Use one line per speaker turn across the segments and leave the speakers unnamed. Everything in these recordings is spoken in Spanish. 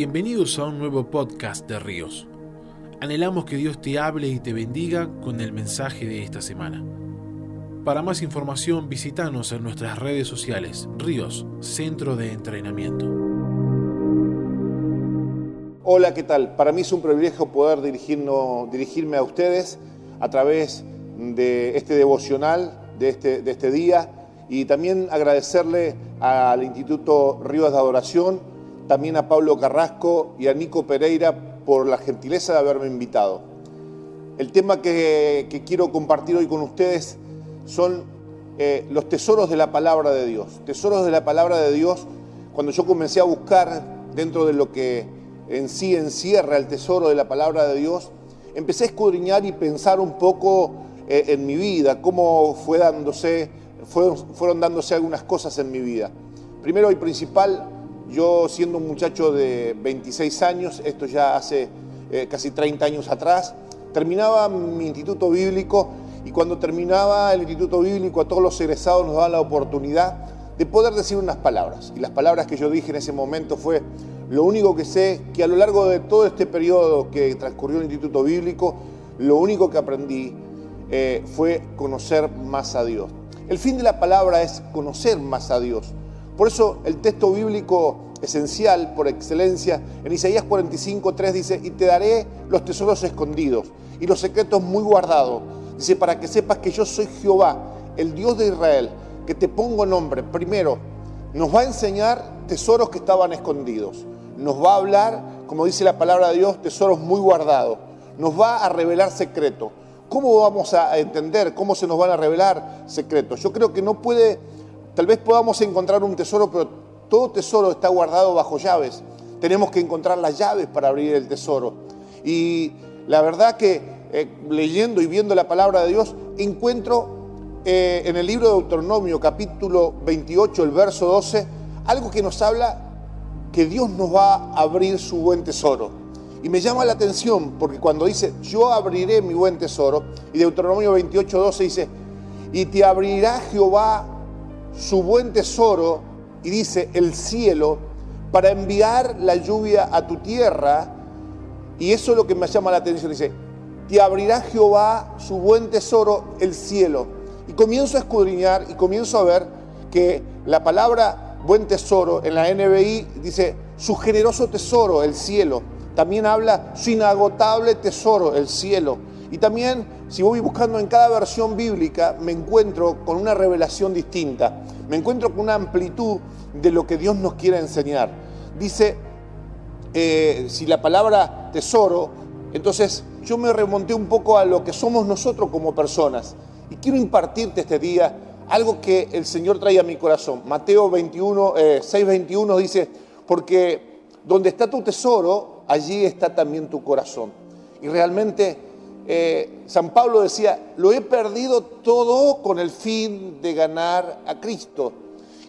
Bienvenidos a un nuevo podcast de Ríos. Anhelamos que Dios te hable y te bendiga con el mensaje de esta semana. Para más información visítanos en nuestras redes sociales Ríos, Centro de Entrenamiento.
Hola, ¿qué tal? Para mí es un privilegio poder dirigirme a ustedes a través de este devocional de este, de este día y también agradecerle al Instituto Ríos de Adoración, también a Pablo Carrasco y a Nico Pereira por la gentileza de haberme invitado. El tema que, quiero compartir hoy con ustedes son eh, los tesoros de la palabra de Dios. Tesoros de la palabra de Dios, cuando yo comencé a buscar dentro de lo que en sí encierra el tesoro de la palabra de Dios, empecé a escudriñar y pensar un poco eh, en mi vida, cómo fue dándose, fueron dándose algunas cosas en mi vida. Primero y principal, yo siendo un muchacho de 26 años, esto ya hace eh, casi 30 años atrás, terminaba mi instituto bíblico y cuando terminaba el instituto bíblico a todos los egresados nos daba la oportunidad de poder decir unas palabras. Y las palabras que yo dije en ese momento fue, lo único que sé que a lo largo de todo este periodo que transcurrió el instituto bíblico, lo único que aprendí eh, fue conocer más a Dios. El fin de la palabra es conocer más a Dios. Por eso el texto bíblico esencial por excelencia en Isaías 45, 3 dice, y te daré los tesoros escondidos y los secretos muy guardados. Dice, para que sepas que yo soy Jehová, el Dios de Israel, que te pongo nombre. Primero, nos va a enseñar tesoros que estaban escondidos. Nos va a hablar, como dice la palabra de Dios, tesoros muy guardados. Nos va a revelar secretos. ¿Cómo vamos a entender? ¿Cómo se nos van a revelar secretos? Yo creo que no puede Tal vez podamos encontrar un tesoro, pero todo tesoro está guardado bajo llaves. Tenemos que encontrar las llaves para abrir el tesoro. Y la verdad que eh, leyendo y viendo la palabra de Dios, encuentro eh, en el libro de Deuteronomio, capítulo 28, el verso 12, algo que nos habla que Dios nos va a abrir su buen tesoro. Y me llama la atención porque cuando dice, yo abriré mi buen tesoro, y Deuteronomio 28, 12 dice, y te abrirá Jehová su buen tesoro, y dice el cielo, para enviar la lluvia a tu tierra. Y eso es lo que me llama la atención. Dice, te abrirá Jehová su buen tesoro, el cielo. Y comienzo a escudriñar y comienzo a ver que la palabra buen tesoro en la NBI dice su generoso tesoro, el cielo. También habla su inagotable tesoro, el cielo. Y también, si voy buscando en cada versión bíblica, me encuentro con una revelación distinta. Me encuentro con una amplitud de lo que Dios nos quiere enseñar. Dice, eh, si la palabra tesoro, entonces yo me remonté un poco a lo que somos nosotros como personas. Y quiero impartirte este día algo que el Señor trae a mi corazón. Mateo 21, 6, 21 dice, porque donde está tu tesoro, allí está también tu corazón. Y realmente eh, San Pablo decía, lo he perdido todo con el fin de ganar a Cristo.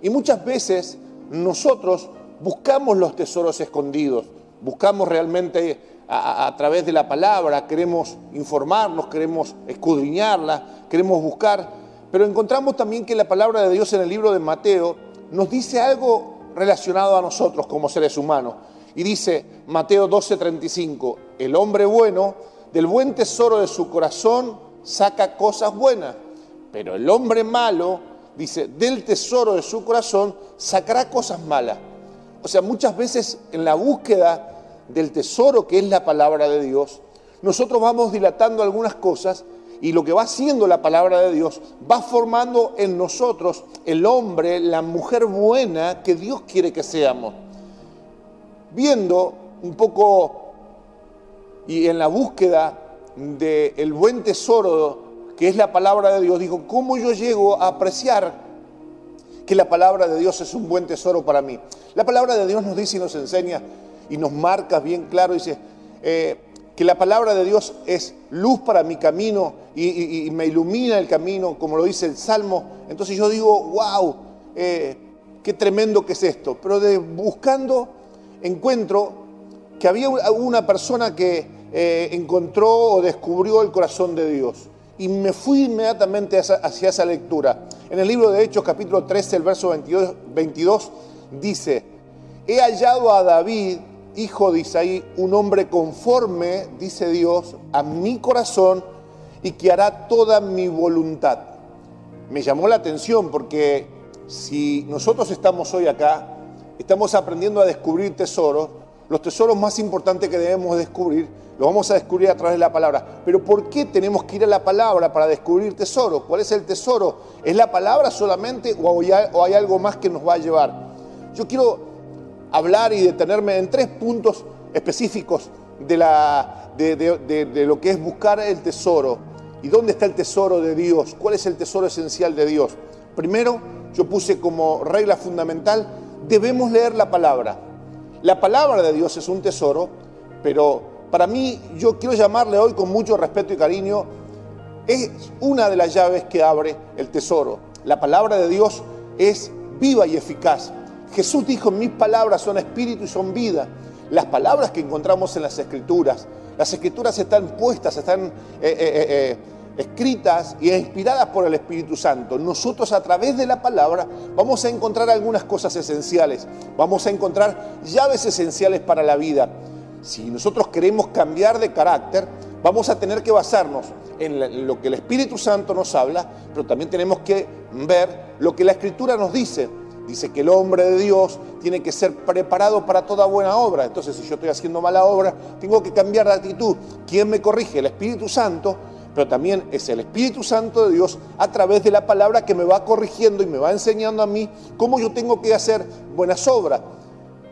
Y muchas veces nosotros buscamos los tesoros escondidos, buscamos realmente a, través de la palabra, queremos informarnos, queremos escudriñarla, queremos buscar, pero encontramos también que la palabra de Dios en el libro de Mateo nos dice algo relacionado a nosotros como seres humanos. Y dice Mateo 12:35, el hombre bueno del buen tesoro de su corazón saca cosas buenas, pero el hombre malo, dice, del tesoro de su corazón sacará cosas malas. O sea, muchas veces en la búsqueda del tesoro que es la palabra de Dios, nosotros vamos dilatando algunas cosas y lo que va haciendo la palabra de Dios va formando en nosotros el hombre, la mujer buena que Dios quiere que seamos. Viendo un poco y en la búsqueda del buen tesoro que es la palabra de Dios, dijo, ¿cómo yo llego a apreciar que la palabra de Dios es un buen tesoro para mí? La palabra de Dios nos dice y nos enseña y nos marca bien claro, dice, eh, que la palabra de Dios es luz para mi camino y, me ilumina el camino, como lo dice el Salmo. Entonces yo digo, wow, eh, qué tremendo que es esto. Pero de, buscando encuentro que había una persona que eh, encontró o descubrió el corazón de Dios. Y me fui inmediatamente hacia esa lectura. En el libro de Hechos, capítulo 13, el verso 22, 22 dice, he hallado a David hijo de Isaí, un hombre conforme, dice Dios, a mi corazón y que hará toda mi voluntad. Me llamó la atención porque si nosotros estamos hoy acá, estamos aprendiendo a descubrir tesoros, los tesoros más importantes que debemos descubrir, los vamos a descubrir a través de la palabra. Pero ¿por qué tenemos que ir a la palabra para descubrir tesoros? ¿Cuál es el tesoro? ¿Es la palabra solamente o hay algo más que nos va a llevar? Yo quiero hablar y detenerme en tres puntos específicos de, lo que es buscar el tesoro. ¿Y dónde está el tesoro de Dios? ¿Cuál es el tesoro esencial de Dios? Primero, yo puse como regla fundamental, debemos leer la palabra. La palabra de Dios es un tesoro, pero para mí, yo quiero llamarle hoy con mucho respeto y cariño, es una de las llaves que abre el tesoro. La palabra de Dios es viva y eficaz. Jesús dijo, mis palabras son espíritu y son vida. Las palabras que encontramos en las escrituras, las escrituras están puestas, están eh, eh, eh, escritas y inspiradas por el Espíritu Santo. Nosotros a través de la palabra vamos a encontrar algunas cosas esenciales, vamos a encontrar llaves esenciales para la vida. Si nosotros queremos cambiar de carácter, vamos a tener que basarnos en lo que el Espíritu Santo nos habla, pero también tenemos que ver lo que la Escritura nos dice. Dice que el hombre de Dios tiene que ser preparado para toda buena obra. Entonces, si yo estoy haciendo mala obra, tengo que cambiar de actitud. ¿Quién me corrige? El Espíritu Santo pero también es el Espíritu Santo de Dios a través de la palabra que me va corrigiendo y me va enseñando a mí cómo yo tengo que hacer buenas obras.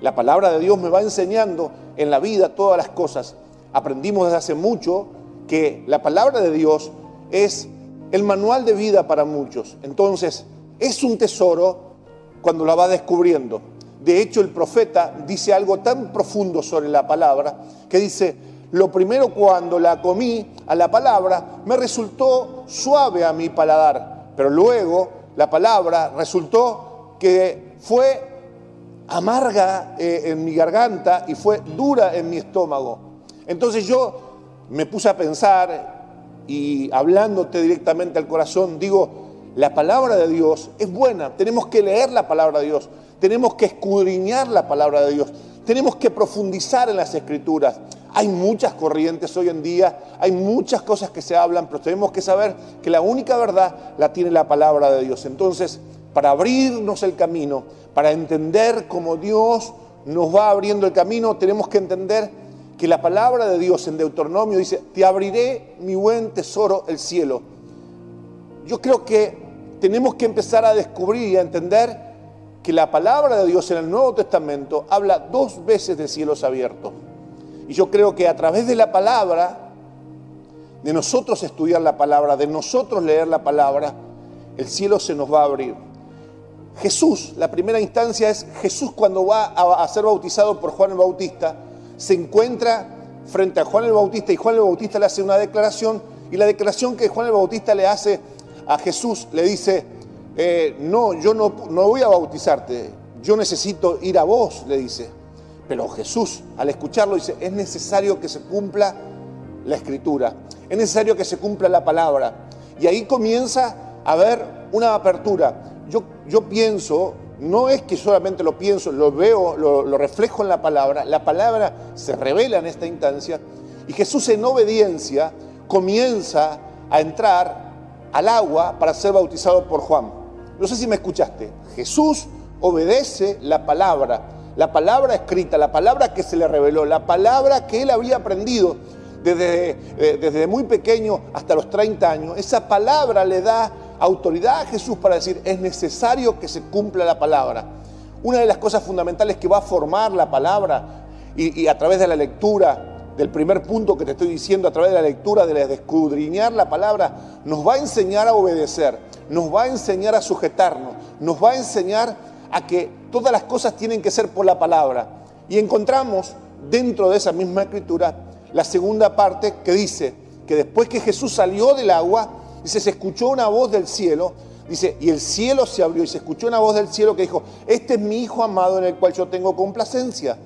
La palabra de Dios me va enseñando en la vida todas las cosas. Aprendimos desde hace mucho que la palabra de Dios es el manual de vida para muchos. Entonces, es un tesoro cuando la va descubriendo. De hecho, el profeta dice algo tan profundo sobre la palabra que dice, lo primero cuando la comí a la palabra me resultó suave a mi paladar, pero luego la palabra resultó que fue amarga eh, en mi garganta y fue dura en mi estómago. Entonces yo me puse a pensar y hablándote directamente al corazón, digo, la palabra de Dios es buena, tenemos que leer la palabra de Dios, tenemos que escudriñar la palabra de Dios, tenemos que profundizar en las escrituras. Hay muchas corrientes hoy en día, hay muchas cosas que se hablan, pero tenemos que saber que la única verdad la tiene la palabra de Dios. Entonces, para abrirnos el camino, para entender cómo Dios nos va abriendo el camino, tenemos que entender que la palabra de Dios en Deuteronomio dice, te abriré mi buen tesoro, el cielo. Yo creo que tenemos que empezar a descubrir y a entender que la palabra de Dios en el Nuevo Testamento habla dos veces de cielos abiertos. Y yo creo que a través de la palabra, de nosotros estudiar la palabra, de nosotros leer la palabra, el cielo se nos va a abrir. Jesús, la primera instancia es Jesús cuando va a, ser bautizado por Juan el Bautista, se encuentra frente a Juan el Bautista y Juan el Bautista le hace una declaración y la declaración que Juan el Bautista le hace a Jesús le dice, eh, no, yo no, no voy a bautizarte, yo necesito ir a vos, le dice. Pero Jesús, al escucharlo, dice, es necesario que se cumpla la escritura, es necesario que se cumpla la palabra. Y ahí comienza a haber una apertura. Yo, yo pienso, no es que solamente lo pienso, lo veo, lo, lo reflejo en la palabra, la palabra se revela en esta instancia y Jesús en obediencia comienza a entrar al agua para ser bautizado por Juan. No sé si me escuchaste. Jesús obedece la palabra la palabra escrita, la palabra que se le reveló, la palabra que él había aprendido desde, eh, desde muy pequeño hasta los 30 años, esa palabra le da autoridad a Jesús para decir, es necesario que se cumpla la palabra. Una de las cosas fundamentales que va a formar la palabra y, a través de la lectura, del primer punto que te estoy diciendo, a través de la lectura, de, escudriñar la palabra, nos va a enseñar a obedecer, nos va a enseñar a sujetarnos, nos va a enseñar a que todas las cosas tienen que ser por la palabra. Y encontramos dentro de esa misma escritura la segunda parte que dice que después que Jesús salió del agua, dice, se escuchó una voz del cielo, dice, y el cielo se abrió y se escuchó una voz del cielo que dijo, este es mi Hijo amado en el cual yo tengo complacencia.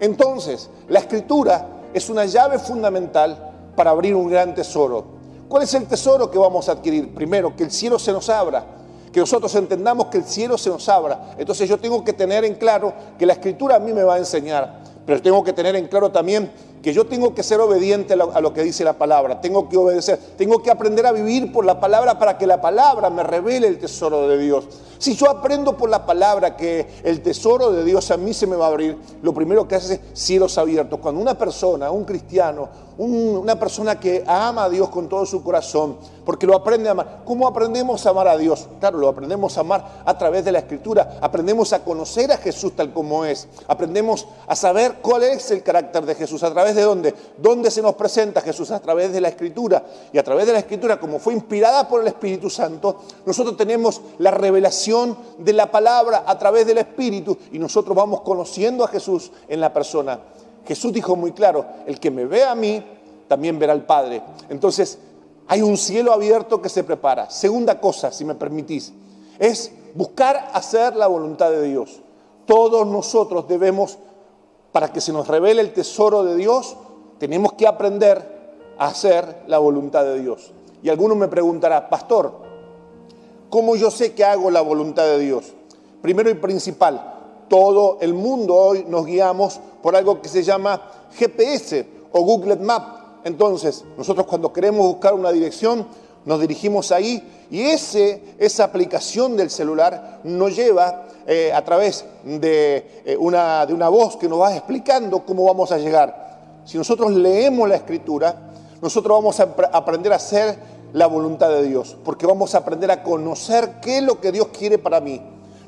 Entonces, la escritura es una llave fundamental para abrir un gran tesoro. ¿Cuál es el tesoro que vamos a adquirir? Primero, que el cielo se nos abra que nosotros entendamos que el cielo se nos abra. Entonces yo tengo que tener en claro que la escritura a mí me va a enseñar. pero tengo que tener en claro también que yo tengo que ser obediente a lo, que dice la palabra, tengo que obedecer, tengo que aprender a vivir por la palabra para que la palabra me revele el tesoro de Dios. Si yo aprendo por la palabra que el tesoro de Dios a mí se me va a abrir, lo primero que hace es cielos abiertos. Cuando una persona, un cristiano, una persona que ama a Dios con todo su corazón, porque lo aprende a amar. ¿Cómo aprendemos a amar a Dios? Claro, lo aprendemos a amar a través de la Escritura. Aprendemos a conocer a Jesús tal como es. Aprendemos a saber cuál es el carácter de Jesús. ¿A través de dónde? ¿Dónde se nos presenta Jesús? A través de la Escritura. Y a través de la Escritura, como fue inspirada por el Espíritu Santo, nosotros tenemos la revelación de la palabra a través del Espíritu y nosotros vamos conociendo a Jesús en la persona. Jesús dijo muy claro, el que me ve a mí, también verá al Padre. Entonces, hay un cielo abierto que se prepara. Segunda cosa, si me permitís, es buscar hacer la voluntad de Dios. Todos nosotros debemos, para que se nos revele el tesoro de Dios, tenemos que aprender a hacer la voluntad de Dios. Y alguno me preguntará, pastor, ¿cómo yo sé que hago la voluntad de Dios? Primero y principal, todo el mundo hoy nos guiamos por algo que se llama GPS o Google Map. Entonces, nosotros cuando queremos buscar una dirección, nos dirigimos ahí y ese, esa aplicación del celular nos lleva eh, a través de, eh, una, de una voz que nos va explicando cómo vamos a llegar. Si nosotros leemos la escritura, nosotros vamos a aprender a hacer la voluntad de Dios, porque vamos a aprender a conocer qué es lo que Dios quiere para mí.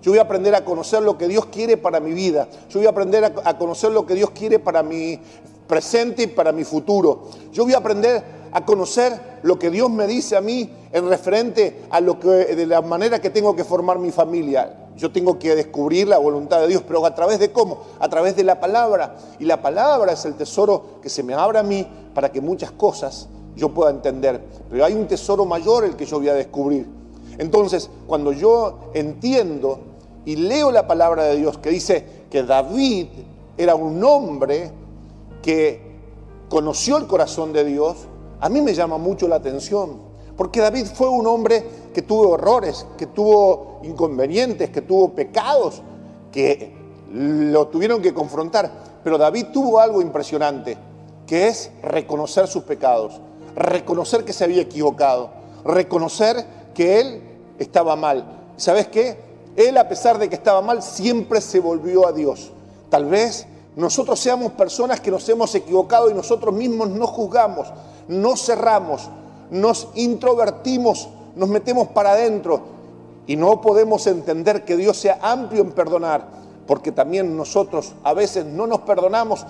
Yo voy a aprender a conocer lo que Dios quiere para mi vida. Yo voy a aprender a, conocer lo que Dios quiere para mi presente y para mi futuro. Yo voy a aprender a conocer lo que Dios me dice a mí en referente a lo que de la manera que tengo que formar mi familia. Yo tengo que descubrir la voluntad de Dios, pero a través de cómo? A través de la palabra. Y la palabra es el tesoro que se me abre a mí para que muchas cosas yo pueda entender. Pero hay un tesoro mayor el que yo voy a descubrir. Entonces, cuando yo entiendo y leo la palabra de Dios que dice que David era un hombre que conoció el corazón de Dios, a mí me llama mucho la atención. Porque David fue un hombre que tuvo errores, que tuvo inconvenientes, que tuvo pecados, que lo tuvieron que confrontar. Pero David tuvo algo impresionante, que es reconocer sus pecados, reconocer que se había equivocado, reconocer que él estaba mal. ¿Sabes qué? Él, a pesar de que estaba mal, siempre se volvió a Dios. Tal vez nosotros seamos personas que nos hemos equivocado y nosotros mismos no juzgamos, no cerramos, nos introvertimos, nos metemos para adentro y no podemos entender que Dios sea amplio en perdonar, porque también nosotros a veces no nos perdonamos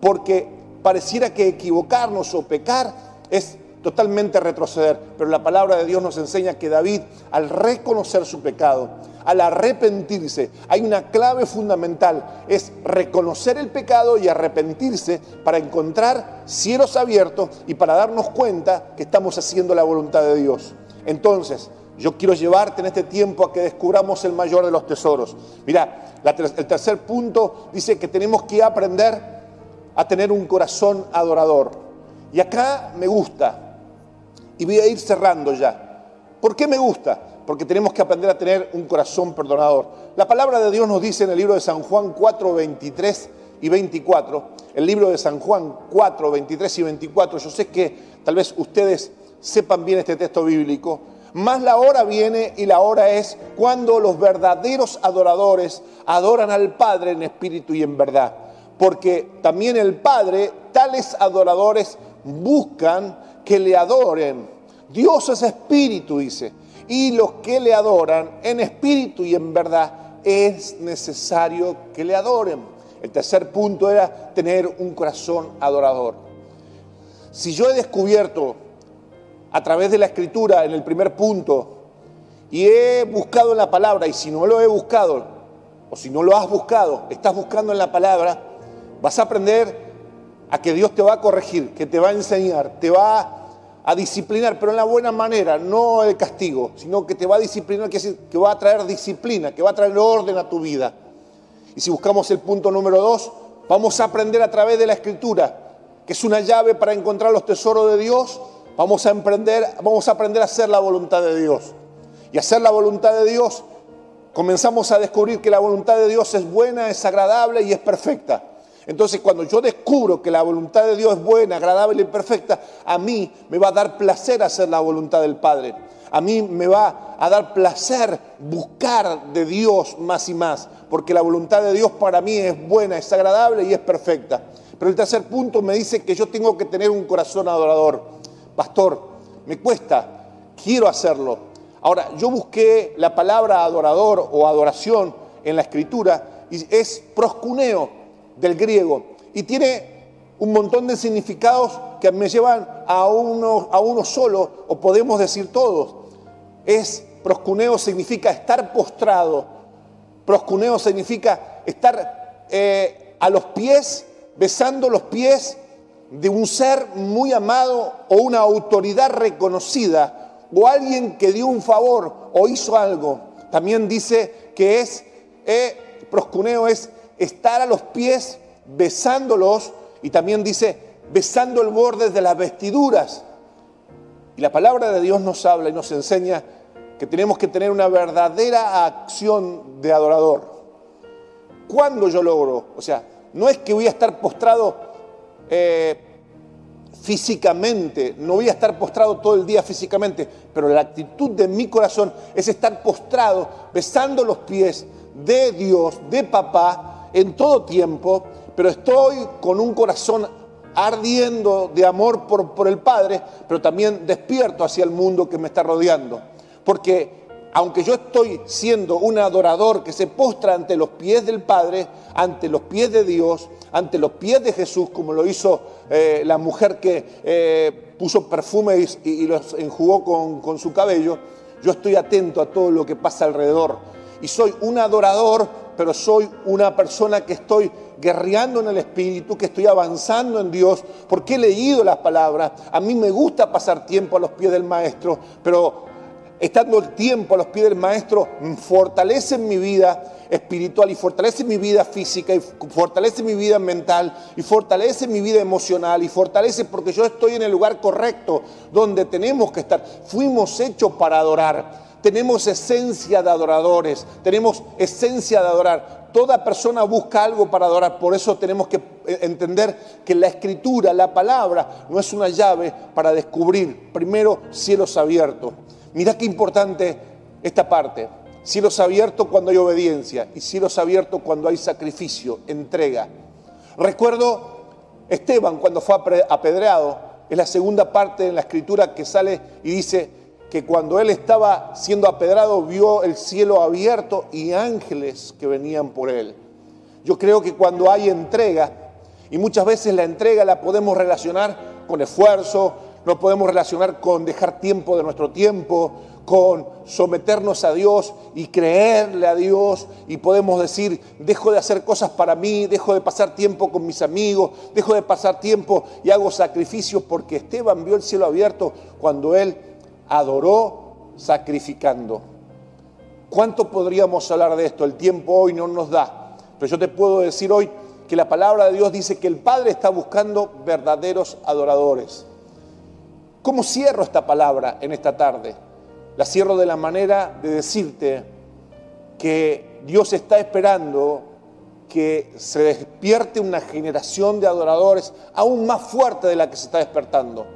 porque pareciera que equivocarnos o pecar es totalmente retroceder. Pero la palabra de Dios nos enseña que David, al reconocer su pecado, al arrepentirse, hay una clave fundamental, es reconocer el pecado y arrepentirse para encontrar cielos abiertos y para darnos cuenta que estamos haciendo la voluntad de Dios. Entonces, yo quiero llevarte en este tiempo a que descubramos el mayor de los tesoros. Mira, el tercer punto dice que tenemos que aprender a tener un corazón adorador. Y acá me gusta, y voy a ir cerrando ya. ¿Por qué me gusta? Porque tenemos que aprender a tener un corazón perdonador. La palabra de Dios nos dice en el libro de San Juan 4, 23 y 24, el libro de San Juan 4, 23 y 24, yo sé que tal vez ustedes sepan bien este texto bíblico, más la hora viene y la hora es cuando los verdaderos adoradores adoran al Padre en espíritu y en verdad. Porque también el Padre, tales adoradores buscan que le adoren. Dios es espíritu, dice. Y los que le adoran en espíritu y en verdad es necesario que le adoren. El tercer punto era tener un corazón adorador. Si yo he descubierto a través de la escritura en el primer punto y he buscado en la palabra y si no lo he buscado o si no lo has buscado, estás buscando en la palabra, vas a aprender a que Dios te va a corregir, que te va a enseñar, te va a disciplinar, pero en la buena manera, no el castigo, sino que te va a disciplinar, que, va a traer disciplina, que va a traer orden a tu vida. Y si buscamos el punto número dos, vamos a aprender a través de la escritura, que es una llave para encontrar los tesoros de Dios, vamos a, emprender, vamos a aprender a hacer la voluntad de Dios. Y hacer la voluntad de Dios, comenzamos a descubrir que la voluntad de Dios es buena, es agradable y es perfecta. Entonces cuando yo descubro que la voluntad de Dios es buena, agradable y perfecta, a mí me va a dar placer hacer la voluntad del Padre. A mí me va a dar placer buscar de Dios más y más, porque la voluntad de Dios para mí es buena, es agradable y es perfecta. Pero el tercer punto me dice que yo tengo que tener un corazón adorador. Pastor, me cuesta, quiero hacerlo. Ahora, yo busqué la palabra adorador o adoración en la escritura y es proscuneo del griego y tiene un montón de significados que me llevan a uno, a uno solo, o podemos decir todos. Es proscuneo significa estar postrado, proscuneo significa estar eh, a los pies, besando los pies de un ser muy amado o una autoridad reconocida o alguien que dio un favor o hizo algo. También dice que es, eh, proscuneo es estar a los pies besándolos y también dice besando el borde de las vestiduras. Y la palabra de Dios nos habla y nos enseña que tenemos que tener una verdadera acción de adorador. ¿Cuándo yo logro? O sea, no es que voy a estar postrado eh, físicamente, no voy a estar postrado todo el día físicamente, pero la actitud de mi corazón es estar postrado, besando los pies de Dios, de papá, en todo tiempo, pero estoy con un corazón ardiendo de amor por, el Padre, pero también despierto hacia el mundo que me está rodeando. Porque aunque yo estoy siendo un adorador que se postra ante los pies del Padre, ante los pies de Dios, ante los pies de Jesús, como lo hizo eh, la mujer que eh, puso perfume y, los enjugó con su cabello, yo estoy atento a todo lo que pasa alrededor. Y soy un adorador, pero soy una persona que estoy guerreando en el Espíritu, que estoy avanzando en Dios, porque he leído las palabras. A mí me gusta pasar tiempo a los pies del Maestro, pero estando el tiempo a los pies del Maestro, fortalece mi vida espiritual y fortalece mi vida física y fortalece mi vida mental y fortalece mi vida emocional y fortalece porque yo estoy en el lugar correcto donde tenemos que estar. Fuimos hechos para adorar. Tenemos esencia de adoradores, tenemos esencia de adorar. Toda persona busca algo para adorar, por eso tenemos que eh, entender que la escritura, la palabra, no es una llave para descubrir primero cielos abiertos Mira qué importante esta parte. Cielos abiertos cuando hay obediencia y cielos abiertos cuando hay sacrificio, entrega. Recuerdo Esteban cuando fue apedreado, es la segunda parte de la escritura que sale y dice que cuando él estaba siendo apedrado vio el cielo abierto y ángeles que venían por él. Yo creo que cuando hay entrega, y muchas veces la entrega la podemos relacionar con esfuerzo, no podemos relacionar con dejar tiempo de nuestro tiempo, con someternos a Dios y creerle a Dios y podemos decir, dejo de hacer cosas para mí, dejo de pasar tiempo con mis amigos, dejo de pasar tiempo y hago sacrificios porque Esteban vio el cielo abierto cuando él adoró sacrificando. ¿Cuánto podríamos hablar de esto? El tiempo hoy no nos da, pero yo te puedo decir hoy que la palabra de Dios dice que el Padre está buscando verdaderos adoradores. ¿Cómo cierro esta palabra en esta tarde? La cierro de la manera de decirte que Dios está esperando que se despierte una generación de adoradores aún más fuerte de la que se está despertando.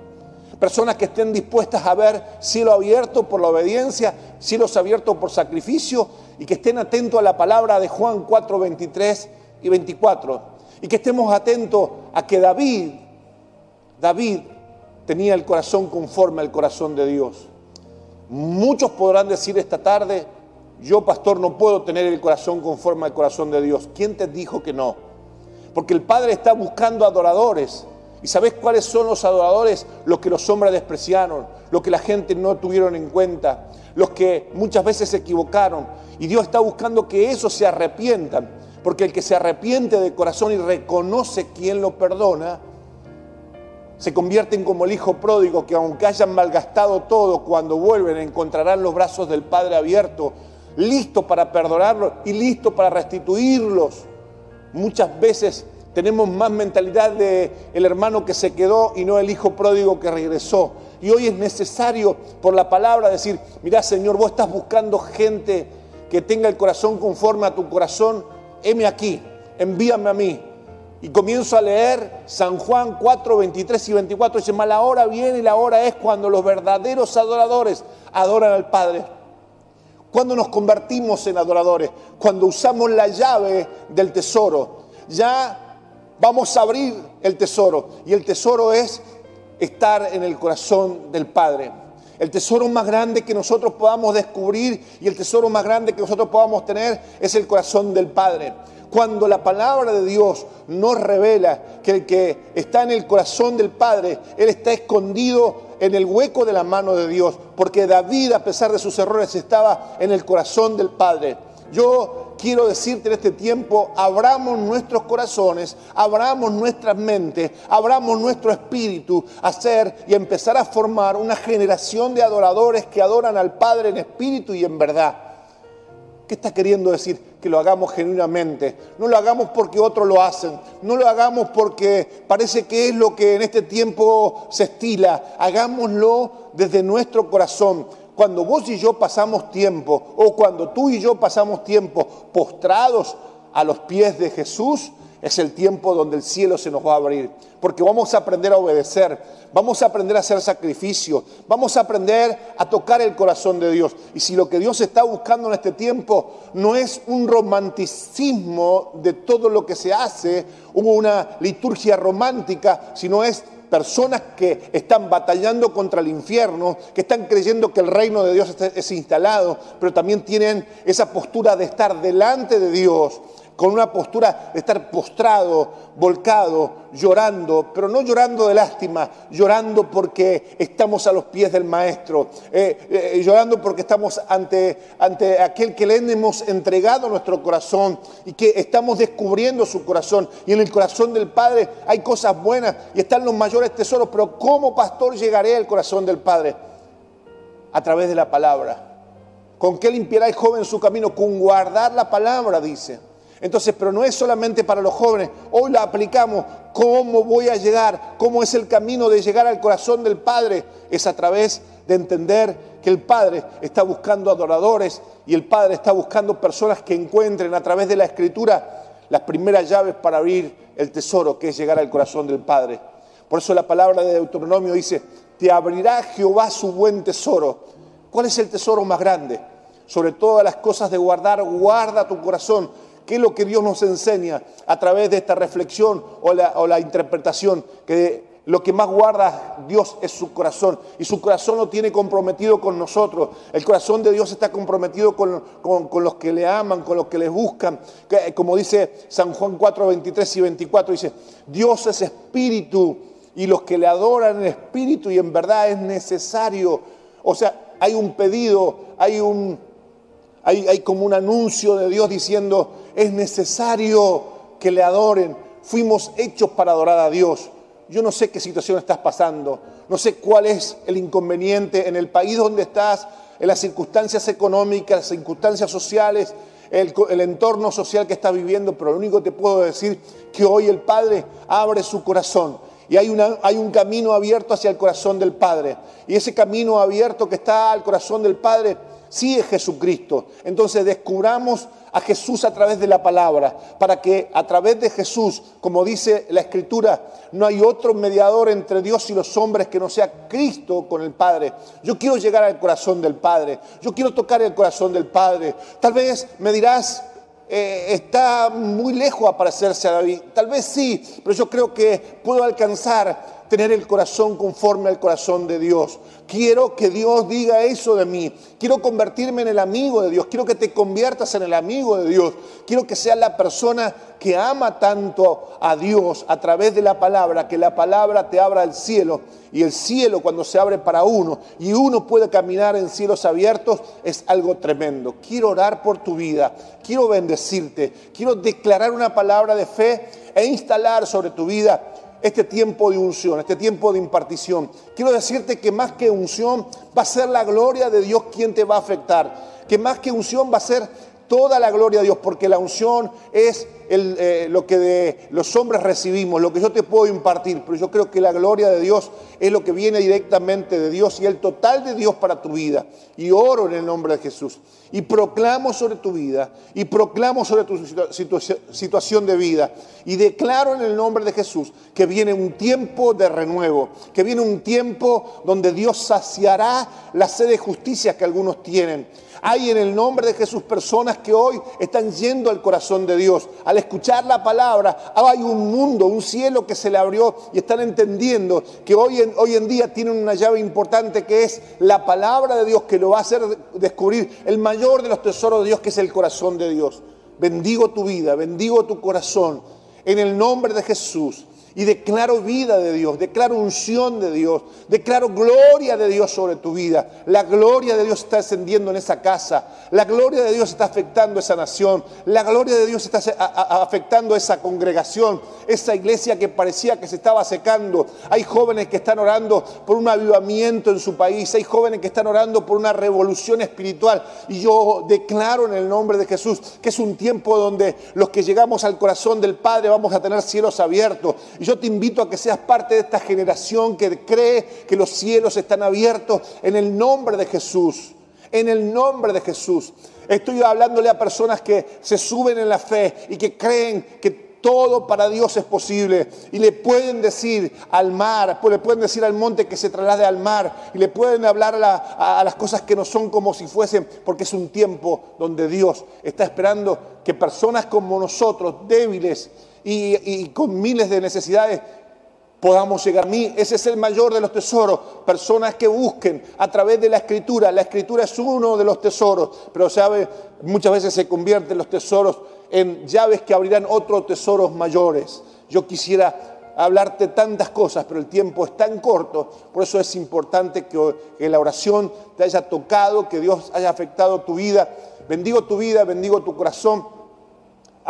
Personas que estén dispuestas a ver cielo abierto por la obediencia, cielos abiertos por sacrificio y que estén atentos a la palabra de Juan 4, 23 y 24. Y que estemos atentos a que David, David tenía el corazón conforme al corazón de Dios. Muchos podrán decir esta tarde, yo pastor no puedo tener el corazón conforme al corazón de Dios. ¿Quién te dijo que no? Porque el Padre está buscando adoradores. ¿Y sabes cuáles son los adoradores? Los que los hombres despreciaron, los que la gente no tuvieron en cuenta, los que muchas veces se equivocaron. Y Dios está buscando que esos se arrepientan. Porque el que se arrepiente de corazón y reconoce quién lo perdona, se convierten como el hijo pródigo que aunque hayan malgastado todo, cuando vuelven encontrarán los brazos del Padre abiertos, listo para perdonarlos y listo para restituirlos. Muchas veces tenemos más mentalidad de el hermano que se quedó y no el hijo pródigo que regresó. Y hoy es necesario por la palabra decir, mira Señor, vos estás buscando gente que tenga el corazón conforme a tu corazón, heme aquí, envíame a mí. Y comienzo a leer San Juan 4, 23 y 24. Dice, la hora viene y la hora es cuando los verdaderos adoradores adoran al Padre. Cuando nos convertimos en adoradores, cuando usamos la llave del tesoro, ya vamos a abrir el tesoro. Y el tesoro es estar en el corazón del Padre. El tesoro más grande que nosotros podamos descubrir y el tesoro más grande que nosotros podamos tener es el corazón del Padre. Cuando la palabra de Dios nos revela que el que está en el corazón del Padre, Él está escondido en el hueco de la mano de Dios, porque David, a pesar de sus errores, estaba en el corazón del Padre. Yo quiero decirte en este tiempo, abramos nuestros corazones, abramos nuestras mentes, abramos nuestro espíritu hacer y empezar a formar una generación de adoradores que adoran al Padre en espíritu y en verdad. ¿Qué está queriendo decir? Que lo hagamos genuinamente. No lo hagamos porque otros lo hacen. No lo hagamos porque parece que es lo que en este tiempo se estila. Hagámoslo desde nuestro corazón. Cuando vos y yo pasamos tiempo, o cuando tú y yo pasamos tiempo postrados a los pies de Jesús, es el tiempo donde el cielo se nos va a abrir. Porque vamos a aprender a obedecer, vamos a aprender a hacer sacrificio, vamos a aprender a tocar el corazón de Dios. Y si lo que Dios está buscando en este tiempo no es un romanticismo de todo lo que se hace, una liturgia romántica, sino es personas que están batallando contra el infierno, que están creyendo que el reino de Dios es instalado, pero también tienen esa postura de estar delante de Dios con una postura de estar postrado, volcado, llorando, pero no llorando de lástima, llorando porque estamos a los pies del Maestro, eh, eh, llorando porque estamos ante, ante aquel que le hemos entregado nuestro corazón y que estamos descubriendo su corazón. Y en el corazón del Padre hay cosas buenas y están los mayores tesoros, pero ¿cómo pastor llegaré al corazón del Padre? A través de la palabra. ¿Con qué limpiará el joven su camino? Con guardar la palabra, dice. Entonces, pero no es solamente para los jóvenes, hoy la aplicamos. ¿Cómo voy a llegar? ¿Cómo es el camino de llegar al corazón del Padre? Es a través de entender que el Padre está buscando adoradores y el Padre está buscando personas que encuentren a través de la Escritura las primeras llaves para abrir el tesoro que es llegar al corazón del Padre. Por eso la palabra de Deuteronomio dice, te abrirá Jehová su buen tesoro. ¿Cuál es el tesoro más grande? Sobre todas las cosas de guardar, guarda tu corazón ¿Qué es lo que Dios nos enseña a través de esta reflexión o la, interpretación? Que lo que más guarda Dios es su corazón. Y su corazón lo tiene comprometido con nosotros. El corazón de Dios está comprometido con, los que le aman, con los que le buscan. como dice San Juan 4, 23 y 24, dice, Dios es espíritu y los que le adoran en espíritu y en verdad es necesario. O sea, hay un pedido, hay un, hay, como un anuncio de Dios diciendo, es necesario que le adoren. Fuimos hechos para adorar a Dios. Yo no sé qué situación estás pasando, no sé cuál es el inconveniente en el país donde estás, en las circunstancias económicas, las circunstancias sociales, el, entorno social que estás viviendo, pero lo único que te puedo decir que hoy el Padre abre su corazón y hay, hay un camino abierto hacia el corazón del Padre. Y ese camino abierto que está al corazón del Padre sí es Jesucristo. Entonces descubramos a Jesús a través de la palabra, para que a través de Jesús, como dice la Escritura, no hay otro mediador entre Dios y los hombres que no sea Cristo con el Padre. Yo quiero llegar al corazón del Padre, yo quiero tocar el corazón del Padre. Tal vez me dirás, eh, está muy lejos a parecerse a David. Tal vez sí, pero yo creo que puedo alcanzar tener el corazón conforme al corazón de Dios. Quiero que Dios diga eso de mí. Quiero convertirme en el amigo de Dios. Quiero que te conviertas en el amigo de Dios. Quiero que seas la persona que ama tanto a Dios a través de la palabra, que la palabra te abra el cielo. Y el cielo cuando se abre para uno y uno puede caminar en cielos abiertos es algo tremendo. Quiero orar por tu vida. Quiero bendecirte. Quiero declarar una palabra de fe e instalar sobre tu vida este tiempo de unción, este tiempo de impartición. Quiero decirte que más que unción va a ser la gloria de Dios quien te va a afectar, que más que unción va a ser toda la gloria de Dios, porque la unción es eh, lo que de los hombres recibimos, lo que yo te puedo impartir, pero yo creo que la gloria de Dios es lo que viene directamente de Dios y el total de Dios para tu vida. Y oro en el nombre de Jesús. Y proclamo sobre tu vida, y proclamo sobre tu situación de vida, y declaro en el nombre de Jesús que viene un tiempo de renuevo, que viene un tiempo donde Dios saciará la sed de justicia que algunos tienen hay en el nombre de Jesús personas que hoy están yendo al corazón de Dios. Al escuchar la palabra, hay un mundo, un cielo que se le abrió y están entendiendo que hoy en, hoy en día tienen una llave importante que es la palabra de Dios que lo va a hacer descubrir el mayor de los tesoros de Dios que es el corazón de Dios. Bendigo tu vida, bendigo tu corazón en el nombre de Jesús. Y declaro vida de Dios, declaro unción de Dios, declaro gloria de Dios sobre tu vida. La gloria de Dios está descendiendo en esa casa, la gloria de Dios está afectando esa nación, la gloria de Dios está afectando esa congregación, esa iglesia que parecía que se estaba secando. Hay jóvenes que están orando por un avivamiento en su país, hay jóvenes que están orando por una revolución espiritual. Y yo declaro en el nombre de Jesús que es un tiempo donde los que llegamos al corazón del Padre vamos a tener cielos abiertos y yo te invito a que seas parte de esta generación que cree que los cielos están abiertos en el nombre de Jesús. En el nombre de Jesús. Estoy hablándole a personas que se suben en la fe y que creen que todo para Dios es posible. Y le pueden decir al mar, le pueden decir al monte que se traslade al mar. Y le pueden hablar a, a, las cosas que no son como si fuesen, porque es un tiempo donde Dios está esperando que personas como nosotros, débiles, y, con miles de necesidades podamos llegar a mí. Ese es el mayor de los tesoros. Personas que busquen a través de la escritura. La escritura es uno de los tesoros, pero muchas veces se convierten los tesoros en llaves que abrirán otros tesoros mayores. Yo quisiera hablarte tantas cosas, pero el tiempo es tan corto, por eso es importante que, que la oración te haya tocado, que Dios haya afectado tu vida. Bendigo tu vida, bendigo tu corazón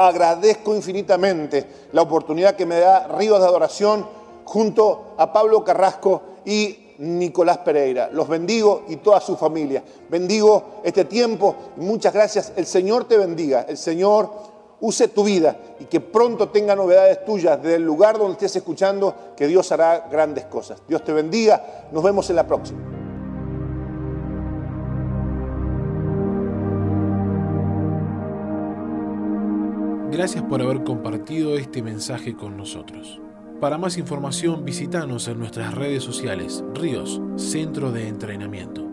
agradezco infinitamente la oportunidad que me da Ríos de Adoración junto a Pablo Carrasco y Nicolás Pereira. Los bendigo y toda su familia. Bendigo este tiempo. Muchas gracias. El Señor te bendiga. El Señor use tu vida y que pronto tenga novedades tuyas del lugar donde estés escuchando, que Dios hará grandes cosas. Dios te bendiga. Nos vemos en la próxima.
Gracias por haber compartido este mensaje con nosotros. Para más información visítanos en nuestras redes sociales, Ríos, Centro de Entrenamiento.